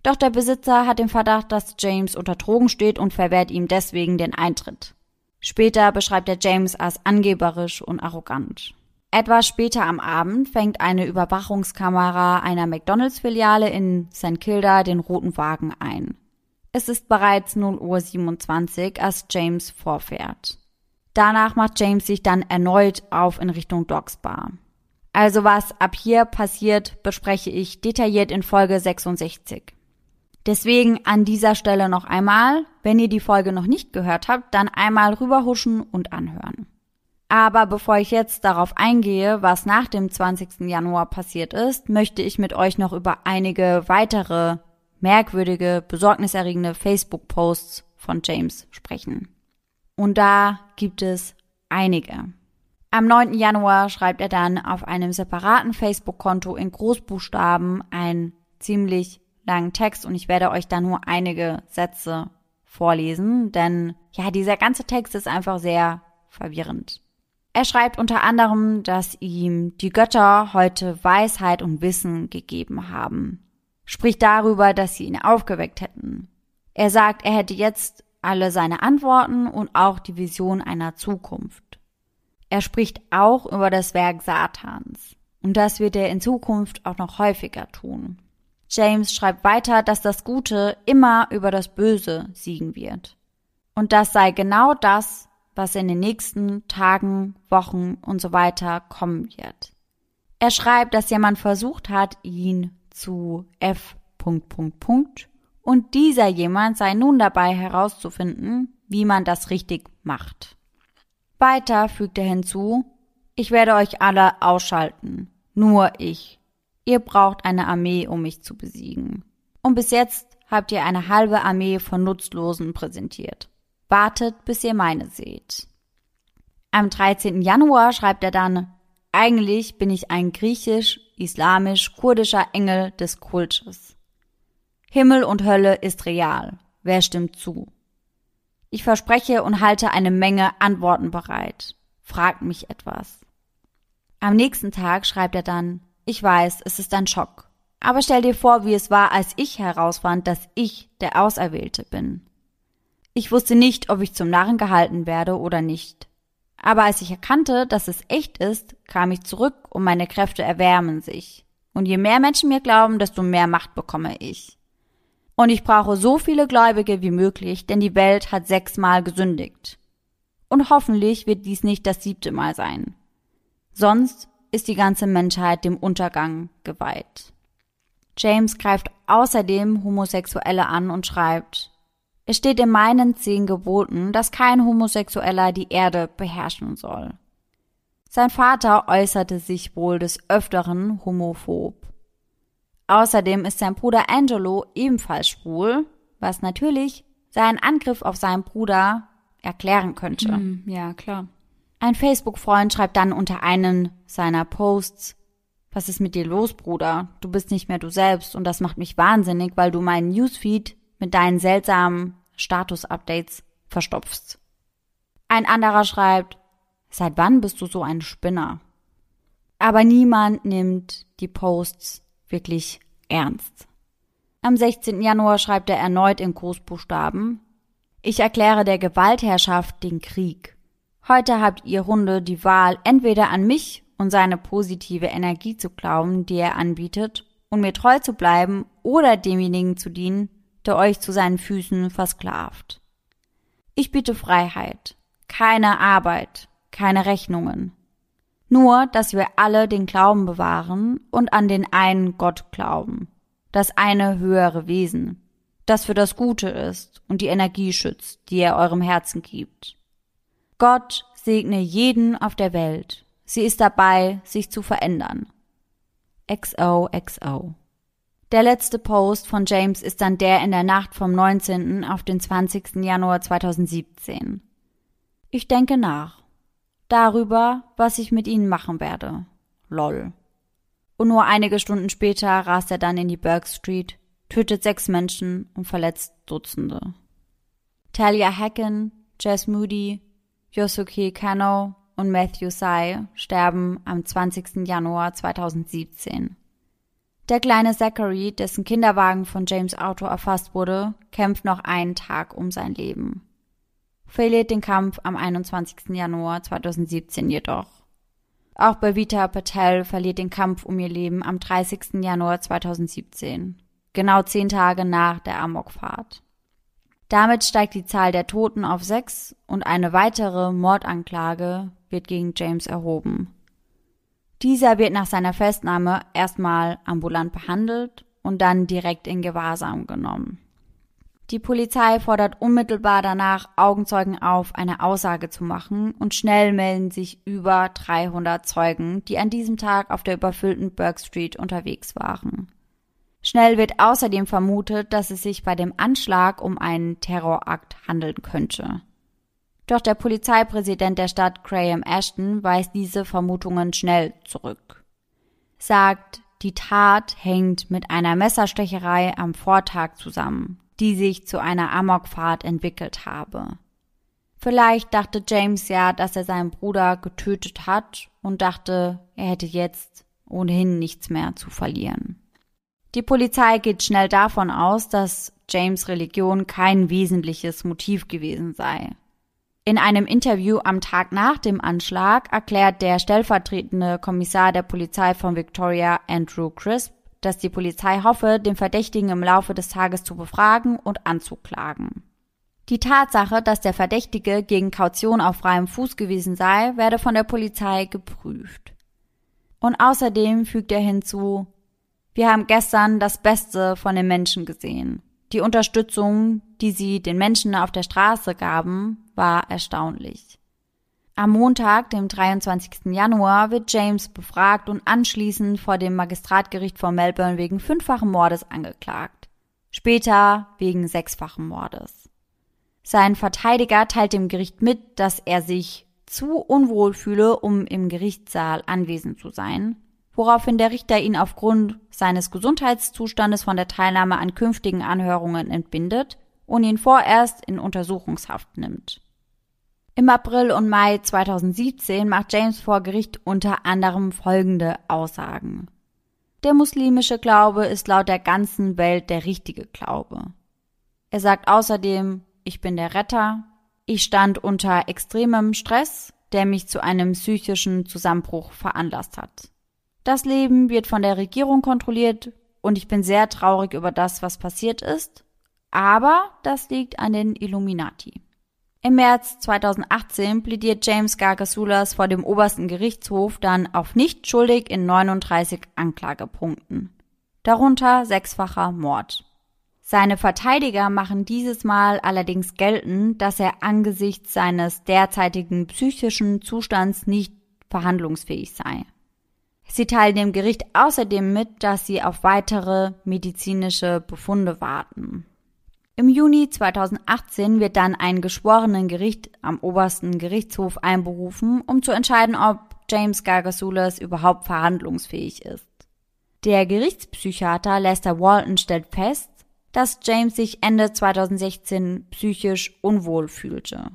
Doch der Besitzer hat den Verdacht, dass James unter Drogen steht und verwehrt ihm deswegen den Eintritt. Später beschreibt er James als angeberisch und arrogant. Etwas später am Abend fängt eine Überwachungskamera einer McDonalds-Filiale in St. Kilda den roten Wagen ein. Es ist bereits 0.27 Uhr, als James vorfährt. Danach macht James sich dann erneut auf in Richtung Dogs Bar. Also was ab hier passiert, bespreche ich detailliert in Folge 66. Deswegen an dieser Stelle noch einmal, wenn ihr die Folge noch nicht gehört habt, dann einmal rüberhuschen und anhören. Aber bevor ich jetzt darauf eingehe, was nach dem 20. Januar passiert ist, möchte ich mit euch noch über einige weitere merkwürdige, besorgniserregende Facebook-Posts von James sprechen. Und da gibt es einige. Am 9. Januar schreibt er dann auf einem separaten Facebook-Konto in Großbuchstaben ein ziemlich langen Text und ich werde euch da nur einige Sätze vorlesen, denn ja, dieser ganze Text ist einfach sehr verwirrend. Er schreibt unter anderem, dass ihm die Götter heute Weisheit und Wissen gegeben haben. Spricht darüber, dass sie ihn aufgeweckt hätten. Er sagt, er hätte jetzt alle seine Antworten und auch die Vision einer Zukunft. Er spricht auch über das Werk Satans. Und das wird er in Zukunft auch noch häufiger tun. James schreibt weiter, dass das Gute immer über das Böse siegen wird. Und das sei genau das, was in den nächsten Tagen, Wochen und so weiter kommen wird. Er schreibt, dass jemand versucht hat, ihn zu F. und dieser jemand sei nun dabei herauszufinden, wie man das richtig macht. Weiter fügt er hinzu, ich werde euch alle ausschalten, nur ich Ihr braucht eine Armee, um mich zu besiegen. Und bis jetzt habt ihr eine halbe Armee von Nutzlosen präsentiert. Wartet, bis ihr meine seht. Am 13. Januar schreibt er dann, eigentlich bin ich ein griechisch, islamisch, kurdischer Engel des Kultes. Himmel und Hölle ist real. Wer stimmt zu? Ich verspreche und halte eine Menge Antworten bereit. Fragt mich etwas. Am nächsten Tag schreibt er dann, ich weiß, es ist ein Schock. Aber stell dir vor, wie es war, als ich herausfand, dass ich der Auserwählte bin. Ich wusste nicht, ob ich zum Narren gehalten werde oder nicht. Aber als ich erkannte, dass es echt ist, kam ich zurück und meine Kräfte erwärmen sich. Und je mehr Menschen mir glauben, desto mehr Macht bekomme ich. Und ich brauche so viele Gläubige wie möglich, denn die Welt hat sechsmal gesündigt. Und hoffentlich wird dies nicht das siebte Mal sein. Sonst ist die ganze Menschheit dem Untergang geweiht. James greift außerdem Homosexuelle an und schreibt, es steht in meinen zehn Geboten, dass kein Homosexueller die Erde beherrschen soll. Sein Vater äußerte sich wohl des Öfteren homophob. Außerdem ist sein Bruder Angelo ebenfalls schwul, was natürlich seinen Angriff auf seinen Bruder erklären könnte. Mm, ja, klar. Ein Facebook-Freund schreibt dann unter einen seiner Posts, was ist mit dir los, Bruder? Du bist nicht mehr du selbst und das macht mich wahnsinnig, weil du meinen Newsfeed mit deinen seltsamen Status-Updates verstopfst. Ein anderer schreibt, seit wann bist du so ein Spinner? Aber niemand nimmt die Posts wirklich ernst. Am 16. Januar schreibt er erneut in Großbuchstaben, ich erkläre der Gewaltherrschaft den Krieg. Heute habt ihr Hunde die Wahl, entweder an mich und seine positive Energie zu glauben, die er anbietet, und mir treu zu bleiben oder demjenigen zu dienen, der euch zu seinen Füßen versklavt. Ich biete Freiheit, keine Arbeit, keine Rechnungen. Nur, dass wir alle den Glauben bewahren und an den einen Gott glauben, das eine höhere Wesen, das für das Gute ist und die Energie schützt, die er eurem Herzen gibt. Gott segne jeden auf der Welt. Sie ist dabei, sich zu verändern. XOXO. Der letzte Post von James ist dann der in der Nacht vom 19. auf den 20. Januar 2017. Ich denke nach. Darüber, was ich mit ihnen machen werde. Lol. Und nur einige Stunden später rast er dann in die Burke Street, tötet sechs Menschen und verletzt Dutzende. Talia Hacken, Jess Moody, Yosuke Kano und Matthew Sai sterben am 20. Januar 2017. Der kleine Zachary, dessen Kinderwagen von James Auto erfasst wurde, kämpft noch einen Tag um sein Leben. Verliert den Kampf am 21. Januar 2017 jedoch. Auch Bavita Patel verliert den Kampf um ihr Leben am 30. Januar 2017, genau zehn Tage nach der Amokfahrt. Damit steigt die Zahl der Toten auf sechs und eine weitere Mordanklage wird gegen James erhoben. Dieser wird nach seiner Festnahme erstmal ambulant behandelt und dann direkt in Gewahrsam genommen. Die Polizei fordert unmittelbar danach Augenzeugen auf, eine Aussage zu machen und schnell melden sich über 300 Zeugen, die an diesem Tag auf der überfüllten Burke Street unterwegs waren. Schnell wird außerdem vermutet, dass es sich bei dem Anschlag um einen Terrorakt handeln könnte. Doch der Polizeipräsident der Stadt Graham Ashton weist diese Vermutungen schnell zurück. Sagt, die Tat hängt mit einer Messerstecherei am Vortag zusammen, die sich zu einer Amokfahrt entwickelt habe. Vielleicht dachte James ja, dass er seinen Bruder getötet hat und dachte, er hätte jetzt ohnehin nichts mehr zu verlieren. Die Polizei geht schnell davon aus, dass James Religion kein wesentliches Motiv gewesen sei. In einem Interview am Tag nach dem Anschlag erklärt der stellvertretende Kommissar der Polizei von Victoria, Andrew Crisp, dass die Polizei hoffe, den Verdächtigen im Laufe des Tages zu befragen und anzuklagen. Die Tatsache, dass der Verdächtige gegen Kaution auf freiem Fuß gewesen sei, werde von der Polizei geprüft. Und außerdem fügt er hinzu, wir haben gestern das Beste von den Menschen gesehen. Die Unterstützung, die sie den Menschen auf der Straße gaben, war erstaunlich. Am Montag, dem 23. Januar, wird James befragt und anschließend vor dem Magistratgericht von Melbourne wegen fünffachen Mordes angeklagt. Später wegen sechsfachen Mordes. Sein Verteidiger teilt dem Gericht mit, dass er sich zu unwohl fühle, um im Gerichtssaal anwesend zu sein, woraufhin der Richter ihn aufgrund seines Gesundheitszustandes von der Teilnahme an künftigen Anhörungen entbindet und ihn vorerst in Untersuchungshaft nimmt. Im April und Mai 2017 macht James vor Gericht unter anderem folgende Aussagen. Der muslimische Glaube ist laut der ganzen Welt der richtige Glaube. Er sagt außerdem, ich bin der Retter, ich stand unter extremem Stress, der mich zu einem psychischen Zusammenbruch veranlasst hat. Das Leben wird von der Regierung kontrolliert und ich bin sehr traurig über das, was passiert ist, aber das liegt an den Illuminati. Im März 2018 plädiert James Gargasulas vor dem obersten Gerichtshof dann auf nicht schuldig in 39 Anklagepunkten. Darunter sechsfacher Mord. Seine Verteidiger machen dieses Mal allerdings geltend, dass er angesichts seines derzeitigen psychischen Zustands nicht verhandlungsfähig sei. Sie teilen dem Gericht außerdem mit, dass sie auf weitere medizinische Befunde warten. Im Juni 2018 wird dann ein Geschworenengericht am obersten Gerichtshof einberufen, um zu entscheiden, ob James Gargasulas überhaupt verhandlungsfähig ist. Der Gerichtspsychiater Lester Walton stellt fest, dass James sich Ende 2016 psychisch unwohl fühlte.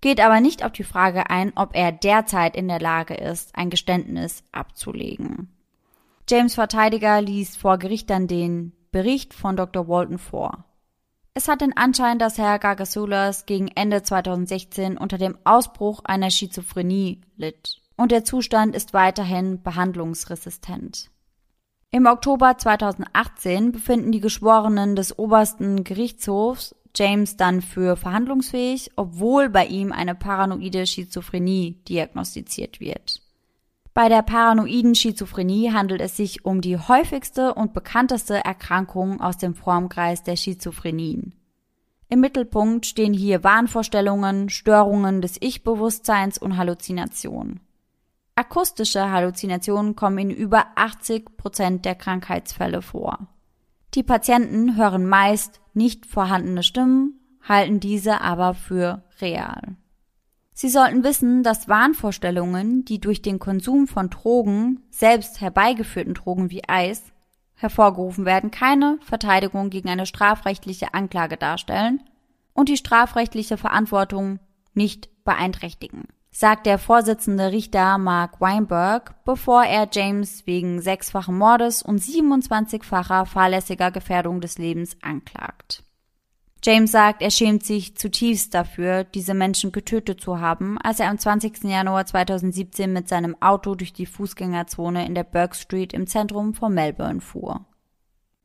Geht aber nicht auf die Frage ein, ob er derzeit in der Lage ist, ein Geständnis abzulegen. James Verteidiger liest vor Gericht dann den Bericht von Dr. Walton vor. Es hat den Anschein, dass Herr Gargasulas gegen Ende 2016 unter dem Ausbruch einer Schizophrenie litt und der Zustand ist weiterhin behandlungsresistent. Im Oktober 2018 befinden die Geschworenen des obersten Gerichtshofs James dann für verhandlungsfähig, obwohl bei ihm eine paranoide Schizophrenie diagnostiziert wird. Bei der paranoiden Schizophrenie handelt es sich um die häufigste und bekannteste Erkrankung aus dem Formkreis der Schizophrenien. Im Mittelpunkt stehen hier Wahnvorstellungen, Störungen des Ich-Bewusstseins und Halluzinationen. Akustische Halluzinationen kommen in über 80 Prozent der Krankheitsfälle vor. Die Patienten hören meist nicht vorhandene Stimmen, halten diese aber für real. Sie sollten wissen, dass Wahnvorstellungen, die durch den Konsum von Drogen, selbst herbeigeführten Drogen wie Eis, hervorgerufen werden, keine Verteidigung gegen eine strafrechtliche Anklage darstellen und die strafrechtliche Verantwortung nicht beeinträchtigen, sagt der Vorsitzende Richter Mark Weinberg, bevor er James wegen sechsfachen Mordes und 27-facher fahrlässiger Gefährdung des Lebens anklagt. James sagt, er schämt sich zutiefst dafür, diese Menschen getötet zu haben, als er am 20. Januar 2017 mit seinem Auto durch die Fußgängerzone in der Burke Street im Zentrum von Melbourne fuhr.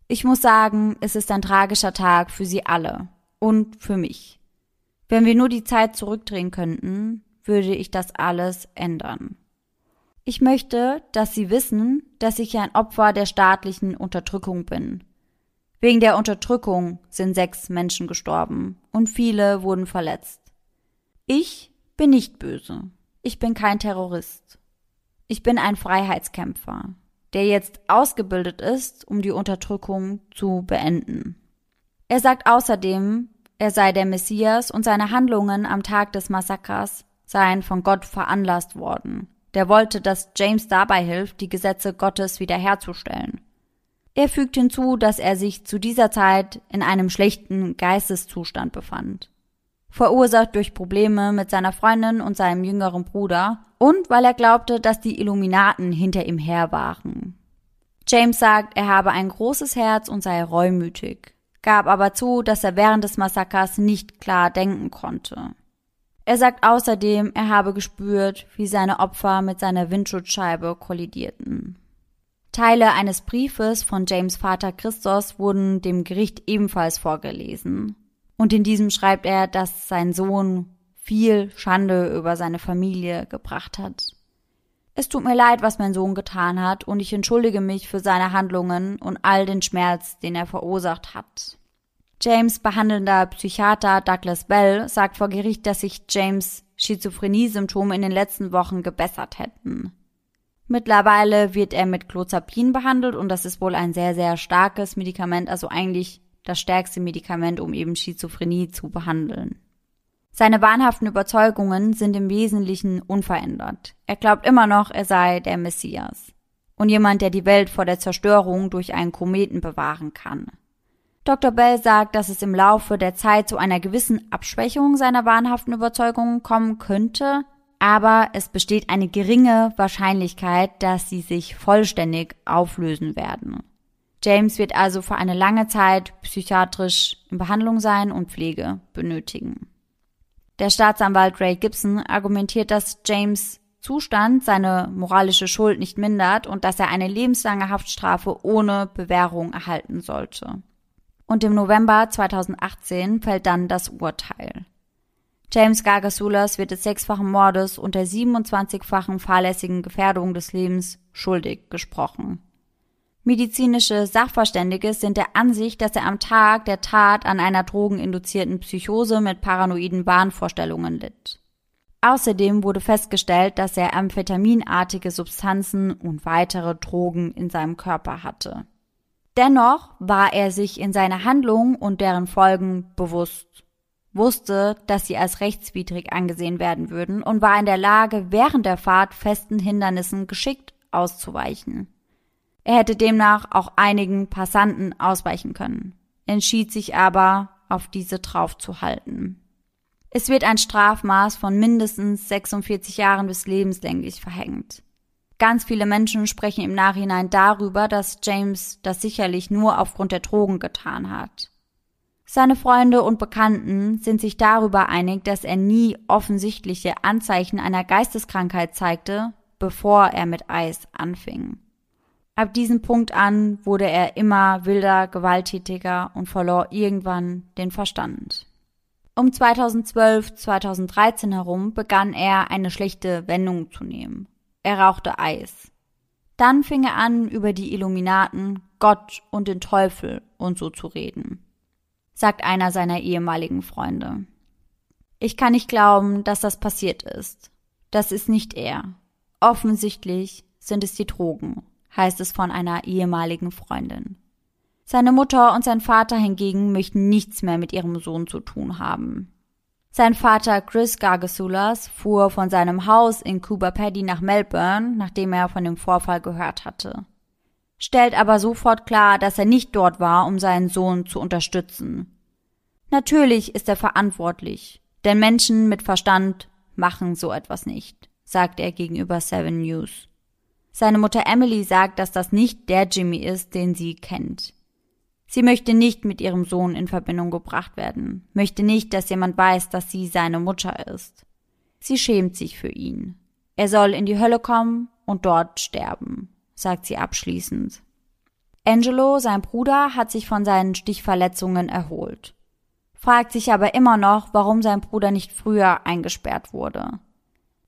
Ich muss sagen, es ist ein tragischer Tag für sie alle und für mich. Wenn wir nur die Zeit zurückdrehen könnten, würde ich das alles ändern. Ich möchte, dass Sie wissen, dass ich ein Opfer der staatlichen Unterdrückung bin Wegen der Unterdrückung sind sechs Menschen gestorben und viele wurden verletzt. Ich bin nicht böse. Ich bin kein Terrorist. Ich bin ein Freiheitskämpfer, der jetzt ausgebildet ist, um die Unterdrückung zu beenden. Er sagt außerdem, er sei der Messias und seine Handlungen am Tag des Massakers seien von Gott veranlasst worden. Der wollte, dass James dabei hilft, die Gesetze Gottes wiederherzustellen. Er fügt hinzu, dass er sich zu dieser Zeit in einem schlechten Geisteszustand befand. Verursacht durch Probleme mit seiner Freundin und seinem jüngeren Bruder und weil er glaubte, dass die Illuminaten hinter ihm her waren. James sagt, er habe ein großes Herz und sei reumütig, gab aber zu, dass er während des Massakers nicht klar denken konnte. Er sagt außerdem, er habe gespürt, wie seine Opfer mit seiner Windschutzscheibe kollidierten. Teile eines Briefes von James Vater Christos wurden dem Gericht ebenfalls vorgelesen. Und in diesem schreibt er, dass sein Sohn viel Schande über seine Familie gebracht hat. Es tut mir leid, was mein Sohn getan hat, und ich entschuldige mich für seine Handlungen und all den Schmerz, den er verursacht hat. James behandelnder Psychiater Douglas Bell sagt vor Gericht, dass sich James Schizophrenie-Symptome in den letzten Wochen gebessert hätten. Mittlerweile wird er mit Clozapin behandelt und das ist wohl ein sehr, sehr starkes Medikament, also eigentlich das stärkste Medikament, um eben Schizophrenie zu behandeln. Seine wahnhaften Überzeugungen sind im Wesentlichen unverändert. Er glaubt immer noch, er sei der Messias und jemand, der die Welt vor der Zerstörung durch einen Kometen bewahren kann. Dr. Bell sagt, dass es im Laufe der Zeit zu einer gewissen Abschwächung seiner wahnhaften Überzeugungen kommen könnte, aber es besteht eine geringe Wahrscheinlichkeit, dass sie sich vollständig auflösen werden. James wird also für eine lange Zeit psychiatrisch in Behandlung sein und Pflege benötigen. Der Staatsanwalt Ray Gibson argumentiert, dass James Zustand seine moralische Schuld nicht mindert und dass er eine lebenslange Haftstrafe ohne Bewährung erhalten sollte. Und im November 2018 fällt dann das Urteil. James Gargasulas wird des sechsfachen Mordes und der 27-fachen fahrlässigen Gefährdung des Lebens schuldig gesprochen. Medizinische Sachverständige sind der Ansicht, dass er am Tag der Tat an einer drogeninduzierten Psychose mit paranoiden Wahnvorstellungen litt. Außerdem wurde festgestellt, dass er amphetaminartige Substanzen und weitere Drogen in seinem Körper hatte. Dennoch war er sich in seiner Handlung und deren Folgen bewusst wusste, dass sie als rechtswidrig angesehen werden würden und war in der Lage, während der Fahrt festen Hindernissen geschickt auszuweichen. Er hätte demnach auch einigen Passanten ausweichen können, entschied sich aber, auf diese draufzuhalten. Es wird ein Strafmaß von mindestens 46 Jahren bis lebenslänglich verhängt. Ganz viele Menschen sprechen im Nachhinein darüber, dass James das sicherlich nur aufgrund der Drogen getan hat. Seine Freunde und Bekannten sind sich darüber einig, dass er nie offensichtliche Anzeichen einer Geisteskrankheit zeigte, bevor er mit Eis anfing. Ab diesem Punkt an wurde er immer wilder, gewalttätiger und verlor irgendwann den Verstand. Um 2012, 2013 herum begann er eine schlechte Wendung zu nehmen. Er rauchte Eis. Dann fing er an, über die Illuminaten, Gott und den Teufel und so zu reden, sagt einer seiner ehemaligen Freunde. Ich kann nicht glauben, dass das passiert ist. Das ist nicht er. Offensichtlich sind es die Drogen, heißt es von einer ehemaligen Freundin. Seine Mutter und sein Vater hingegen möchten nichts mehr mit ihrem Sohn zu tun haben. Sein Vater Chris Gargasulas fuhr von seinem Haus in Cooper Paddy nach Melbourne, nachdem er von dem Vorfall gehört hatte. Stellt aber sofort klar, dass er nicht dort war, um seinen Sohn zu unterstützen. Natürlich ist er verantwortlich, denn Menschen mit Verstand machen so etwas nicht, sagt er gegenüber Seven News. Seine Mutter Emily sagt, dass das nicht der Jimmy ist, den sie kennt. Sie möchte nicht mit ihrem Sohn in Verbindung gebracht werden, möchte nicht, dass jemand weiß, dass sie seine Mutter ist. Sie schämt sich für ihn. Er soll in die Hölle kommen und dort sterben, sagt sie abschließend. Angelo, sein Bruder, hat sich von seinen Stichverletzungen erholt, fragt sich aber immer noch, warum sein Bruder nicht früher eingesperrt wurde.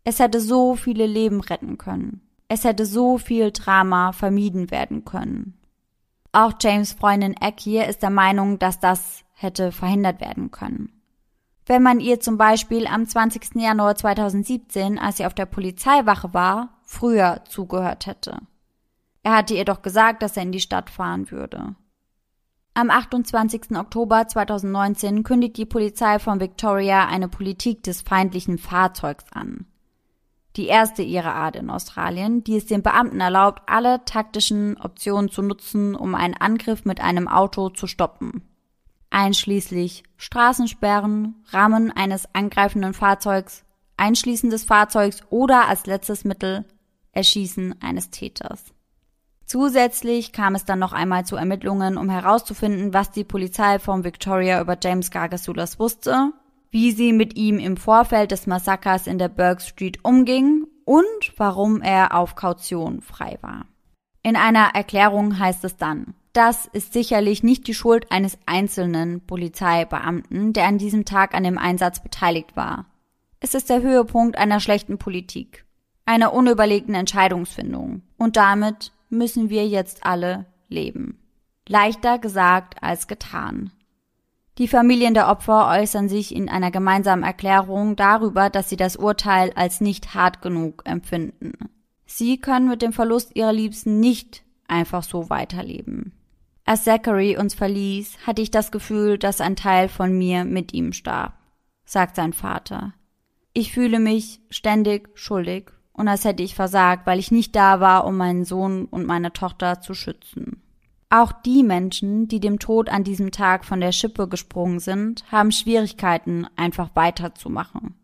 Es hätte so viele Leben retten können. Es hätte so viel Drama vermieden werden können. Auch James Freundin Ekir ist der Meinung, dass das hätte verhindert werden können. Wenn man ihr zum Beispiel am 20. Januar 2017, als sie auf der Polizeiwache war, früher zugehört hätte. Er hatte ihr doch gesagt, dass er in die Stadt fahren würde. Am 28. Oktober 2019 kündigt die Polizei von Victoria eine Politik des feindlichen Fahrzeugs an die erste ihrer Art in Australien, die es den Beamten erlaubt, alle taktischen Optionen zu nutzen, um einen Angriff mit einem Auto zu stoppen. Einschließlich Straßensperren, Rammen eines angreifenden Fahrzeugs, Einschließen des Fahrzeugs oder als letztes Mittel Erschießen eines Täters. Zusätzlich kam es dann noch einmal zu Ermittlungen, um herauszufinden, was die Polizei von Victoria über James Gargasulas wusste wie sie mit ihm im Vorfeld des Massakers in der Burke Street umging und warum er auf Kaution frei war. In einer Erklärung heißt es dann, das ist sicherlich nicht die Schuld eines einzelnen Polizeibeamten, der an diesem Tag an dem Einsatz beteiligt war. Es ist der Höhepunkt einer schlechten Politik, einer unüberlegten Entscheidungsfindung. Und damit müssen wir jetzt alle leben. Leichter gesagt als getan. Die Familien der Opfer äußern sich in einer gemeinsamen Erklärung darüber, dass sie das Urteil als nicht hart genug empfinden. Sie können mit dem Verlust ihrer Liebsten nicht einfach so weiterleben. Als Zachary uns verließ, hatte ich das Gefühl, dass ein Teil von mir mit ihm starb, sagt sein Vater. Ich fühle mich ständig schuldig und als hätte ich versagt, weil ich nicht da war, um meinen Sohn und meine Tochter zu schützen. Auch die Menschen, die dem Tod an diesem Tag von der Schippe gesprungen sind, haben Schwierigkeiten, einfach weiterzumachen.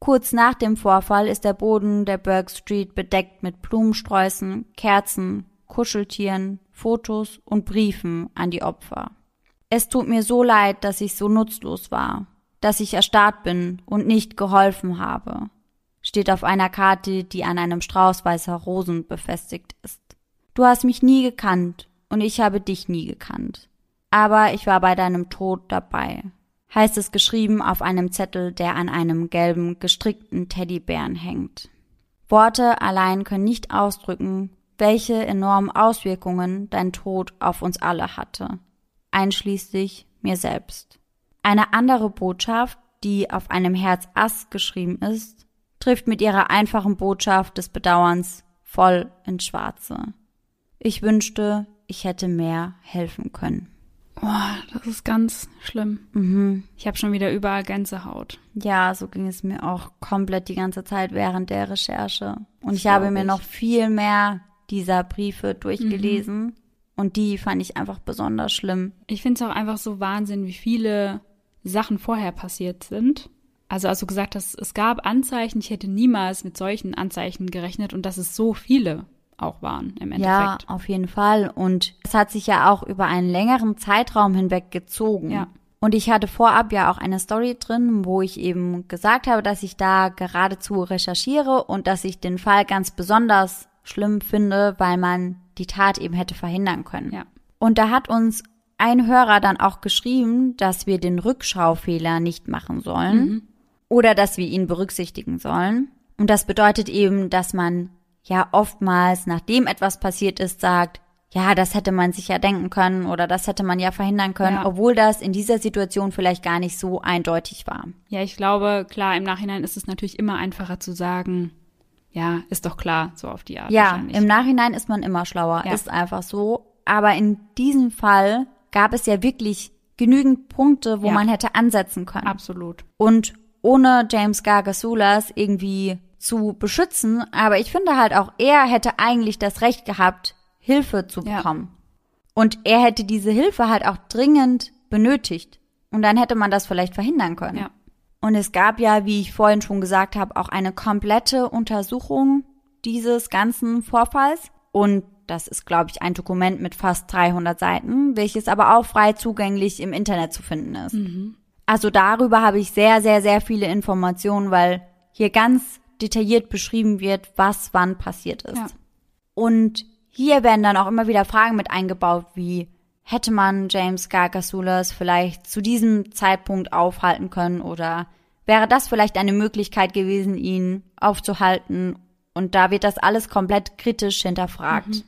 Kurz nach dem Vorfall ist der Boden der Burke Street bedeckt mit Blumensträußen, Kerzen, Kuscheltieren, Fotos und Briefen an die Opfer. Es tut mir so leid, dass ich so nutzlos war, dass ich erstarrt bin und nicht geholfen habe, steht auf einer Karte, die an einem Strauß weißer Rosen befestigt ist. Du hast mich nie gekannt und ich habe dich nie gekannt. Aber ich war bei deinem Tod dabei, heißt es geschrieben auf einem Zettel, der an einem gelben, gestrickten Teddybären hängt. Worte allein können nicht ausdrücken, welche enormen Auswirkungen dein Tod auf uns alle hatte, einschließlich mir selbst. Eine andere Botschaft, die auf einem Herz Ass geschrieben ist, trifft mit ihrer einfachen Botschaft des Bedauerns voll ins Schwarze. Ich wünschte, ich hätte mehr helfen können. Oh, das ist ganz schlimm. Mhm. Ich habe schon wieder überall Gänsehaut. Ja, so ging es mir auch komplett die ganze Zeit während der Recherche. Und ich habe mir noch viel mehr dieser Briefe durchgelesen. Mhm. Und die fand ich einfach besonders schlimm. Ich finde es auch einfach so Wahnsinn, wie viele Sachen vorher passiert sind. Also als du gesagt hast, es gab Anzeichen, ich hätte niemals mit solchen Anzeichen gerechnet und dass es so viele auch waren im Endeffekt. Ja, auf jeden Fall. Und es hat sich ja auch über einen längeren Zeitraum hinweg gezogen. Ja. Und ich hatte vorab ja auch eine Story drin, wo ich eben gesagt habe, dass ich da geradezu recherchiere und dass ich den Fall ganz besonders schlimm finde, weil man die Tat eben hätte verhindern können. Ja. Und da hat uns ein Hörer dann auch geschrieben, dass wir den Rückschaufehler nicht machen sollen Mhm. oder dass wir ihn berücksichtigen sollen. Und das bedeutet eben, dass man ja oftmals, nachdem etwas passiert ist, sagt, ja, das hätte man sich ja denken können oder das hätte man ja verhindern können, Ja. obwohl das in dieser Situation vielleicht gar nicht so eindeutig war. Ja, ich glaube, klar, im Nachhinein ist es natürlich immer einfacher zu sagen, ja, ist doch klar, so auf die Art. Ja, im Nachhinein ist man immer schlauer, Ja. ist einfach so. Aber in diesem Fall gab es ja wirklich genügend Punkte, wo Ja. man hätte ansetzen können. Absolut. Und ohne James Gargasulas irgendwie zu beschützen, aber ich finde halt auch, er hätte eigentlich das Recht gehabt, Hilfe zu Ja. bekommen. Und er hätte diese Hilfe halt auch dringend benötigt. Und dann hätte man das vielleicht verhindern können. Ja. Und es gab ja, wie ich vorhin schon gesagt habe, auch eine komplette Untersuchung dieses ganzen Vorfalls. Und das ist, glaube ich, ein Dokument mit fast 300 Seiten, welches aber auch frei zugänglich im Internet zu finden ist. Also darüber habe ich sehr, sehr, sehr viele Informationen, weil hier ganz detailliert beschrieben wird, was wann passiert ist. Ja. Und hier werden dann auch immer wieder Fragen mit eingebaut, wie hätte man James Gargasulas vielleicht zu diesem Zeitpunkt aufhalten können oder wäre das vielleicht eine Möglichkeit gewesen, ihn aufzuhalten? Und da wird das alles komplett kritisch hinterfragt.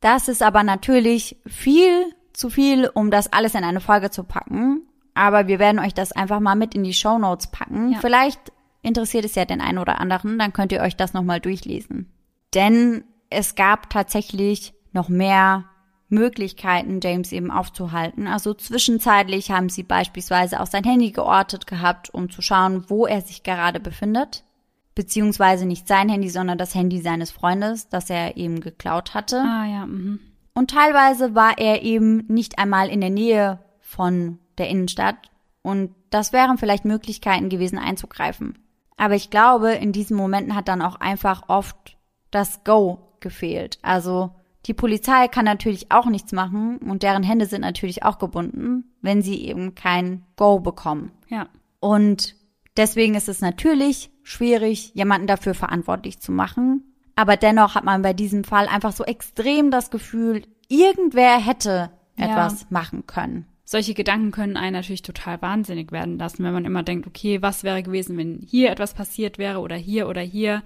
Das ist aber natürlich viel zu viel, um das alles in eine Folge zu packen. Aber wir werden euch das einfach mal mit in die Show Notes packen. Ja. Vielleicht interessiert es ja den einen oder anderen, dann könnt ihr euch das nochmal durchlesen. Denn es gab tatsächlich noch mehr Möglichkeiten, James eben aufzuhalten. Also zwischenzeitlich haben sie beispielsweise auch sein Handy geortet gehabt, um zu schauen, wo er sich gerade befindet. Beziehungsweise nicht sein Handy, sondern das Handy seines Freundes, das er eben geklaut hatte. Ah ja, mhm. Und teilweise war er eben nicht einmal in der Nähe von der Innenstadt. Und das wären vielleicht Möglichkeiten gewesen einzugreifen. Aber ich glaube, in diesen Momenten hat dann auch einfach oft das Go gefehlt. Also die Polizei kann natürlich auch nichts machen und deren Hände sind natürlich auch gebunden, wenn sie eben kein Go bekommen. Ja. Und deswegen ist es natürlich schwierig, jemanden dafür verantwortlich zu machen. Aber dennoch hat man bei diesem Fall einfach so extrem das Gefühl, irgendwer hätte Ja. etwas machen können. Solche Gedanken können einen natürlich total wahnsinnig werden lassen, wenn man immer denkt, okay, was wäre gewesen, wenn hier etwas passiert wäre oder hier oder hier.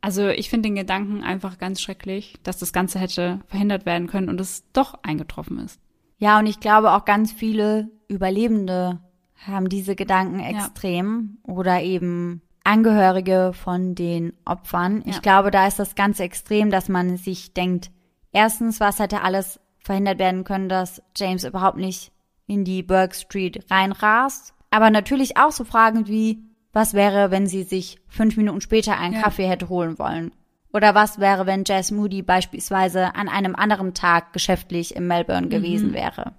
Also ich finde den Gedanken einfach ganz schrecklich, dass das Ganze hätte verhindert werden können und es doch eingetroffen ist. Ja, und ich glaube auch ganz viele Überlebende haben diese Gedanken extrem oder eben Angehörige von den Opfern. Ich Ja. glaube, da ist das ganz extrem, dass man sich denkt, erstens, was hätte alles verhindert werden können, dass James überhaupt nicht in die Burke Street reinrast. Aber natürlich auch so Fragen wie, was wäre, wenn sie sich fünf Minuten später einen Ja. Kaffee hätte holen wollen? Oder was wäre, wenn Jess Moody beispielsweise an einem anderen Tag geschäftlich in Melbourne gewesen wäre?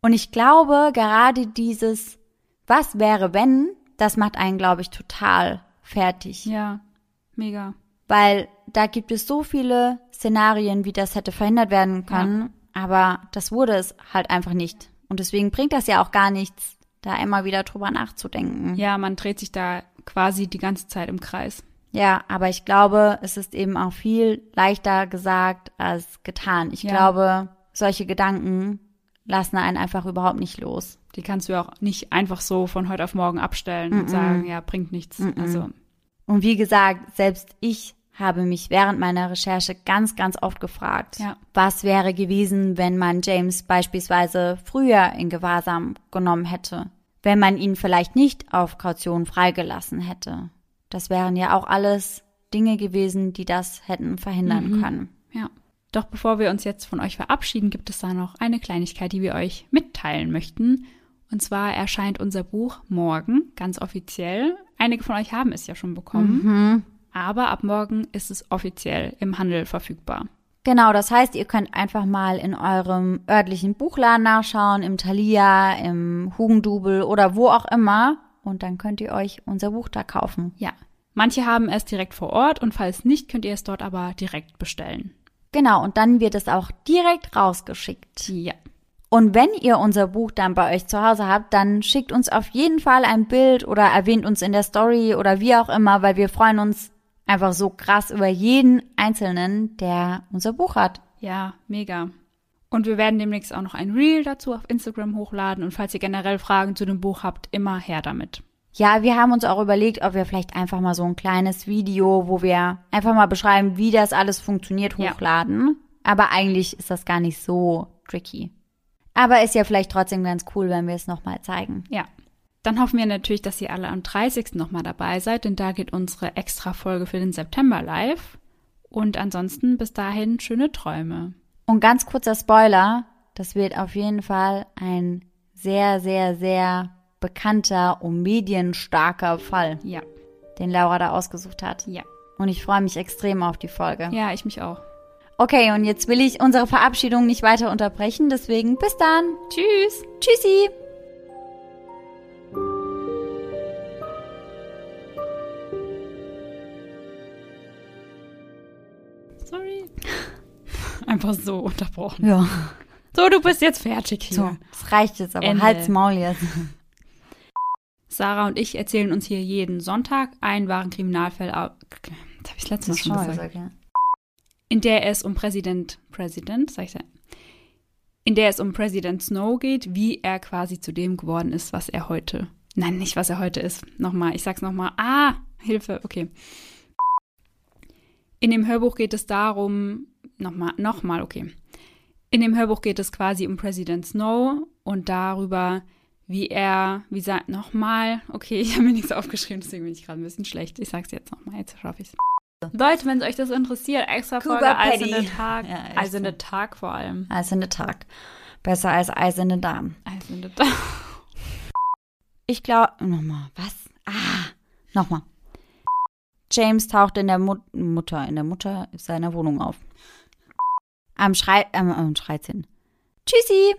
Und ich glaube, gerade dieses Was wäre, wenn, das macht einen, glaube ich, total fertig. Ja, mega. Weil da gibt es so viele Szenarien, wie das hätte verhindert werden können, aber das wurde es halt einfach nicht. Und deswegen bringt das ja auch gar nichts, da immer wieder drüber nachzudenken. Ja, man dreht sich da quasi die ganze Zeit im Kreis. Ja, aber ich glaube, es ist eben auch viel leichter gesagt als getan. Ich Ja. glaube, solche Gedanken lassen einen einfach überhaupt nicht los. Die kannst du auch nicht einfach so von heute auf morgen abstellen und sagen, ja, bringt nichts. Also, Und wie gesagt, selbst ich habe mich während meiner Recherche ganz, ganz oft gefragt, Ja. was wäre gewesen, wenn man James beispielsweise früher in Gewahrsam genommen hätte, wenn man ihn vielleicht nicht auf Kaution freigelassen hätte. Das wären ja auch alles Dinge gewesen, die das hätten verhindern können. ja. Doch bevor wir uns jetzt von euch verabschieden, gibt es da noch eine Kleinigkeit, die wir euch mitteilen möchten. Und zwar erscheint unser Buch morgen, ganz offiziell. Einige von euch haben es ja schon bekommen. Aber ab morgen ist es offiziell im Handel verfügbar. Genau, das heißt, ihr könnt einfach mal in eurem örtlichen Buchladen nachschauen, im Thalia, im Hugendubel oder wo auch immer. Und dann könnt ihr euch unser Buch da kaufen. Ja. Manche haben es direkt vor Ort und falls nicht, könnt ihr es dort aber direkt bestellen. Genau, und dann wird es auch direkt rausgeschickt. Ja. Und wenn ihr unser Buch dann bei euch zu Hause habt, dann schickt uns auf jeden Fall ein Bild oder erwähnt uns in der Story oder wie auch immer, weil wir freuen uns einfach so krass über jeden Einzelnen, der unser Buch hat. Ja, mega. Und wir werden demnächst auch noch ein Reel dazu auf Instagram hochladen. Und falls ihr generell Fragen zu dem Buch habt, immer her damit. Ja, wir haben uns auch überlegt, ob wir vielleicht einfach mal so ein kleines Video, wo wir einfach mal beschreiben, wie das alles funktioniert, hochladen. Ja. Aber eigentlich ist das gar nicht so tricky. Aber ist ja vielleicht trotzdem ganz cool, wenn wir es nochmal zeigen. Ja. Dann hoffen wir natürlich, dass ihr alle am 30. nochmal dabei seid, denn da geht unsere Extra-Folge für den September live. Und ansonsten bis dahin schöne Träume. Und ganz kurzer Spoiler, das wird auf jeden Fall ein sehr, sehr, sehr bekannter und medienstarker Fall. Ja. Den Laura da ausgesucht hat. Ja. Und ich freue mich extrem auf die Folge. Ja, ich mich auch. Okay, und jetzt will ich unsere Verabschiedung nicht weiter unterbrechen, deswegen bis dann. Tschüss. Tschüssi. Sorry. (laughs) Einfach so unterbrochen. Ja. So, du bist jetzt fertig hier. So, das reicht jetzt aber. Ende. Halt's Maul jetzt. (laughs) Sarah und ich erzählen uns hier jeden Sonntag einen wahren Kriminalfall. Das habe ich letztens schon gesagt. gesagt ja. In der es um Präsident, Präsident, sag ich ja, in der es um Präsident Snow geht, wie er quasi zu dem geworden ist, was er heute. Nein, nicht was er heute ist. Nochmal, ich sag's nochmal. Ah, Hilfe, okay. In dem Hörbuch geht es darum, nochmal, nochmal, okay. In dem Hörbuch geht es quasi um Präsident Snow und darüber, wie er, wie sagt, nochmal, okay, (laughs) ich habe mir nichts aufgeschrieben, deswegen bin ich gerade ein bisschen schlecht. Ich sag's jetzt nochmal, jetzt schaffe ich's. Leute, wenn euch das interessiert, extra Folge Eis in den Tag. Ja, Eis in den Tag vor allem. Eis in den Tag. Besser als Eis in den Darm. Eis in den Darm. Ich glaube, nochmal, was? Ah, nochmal. James taucht in der Mut Mutter, in der Mutter seiner Wohnung auf. Am Schrei, ähm, am Schreizinn. Tschüssi!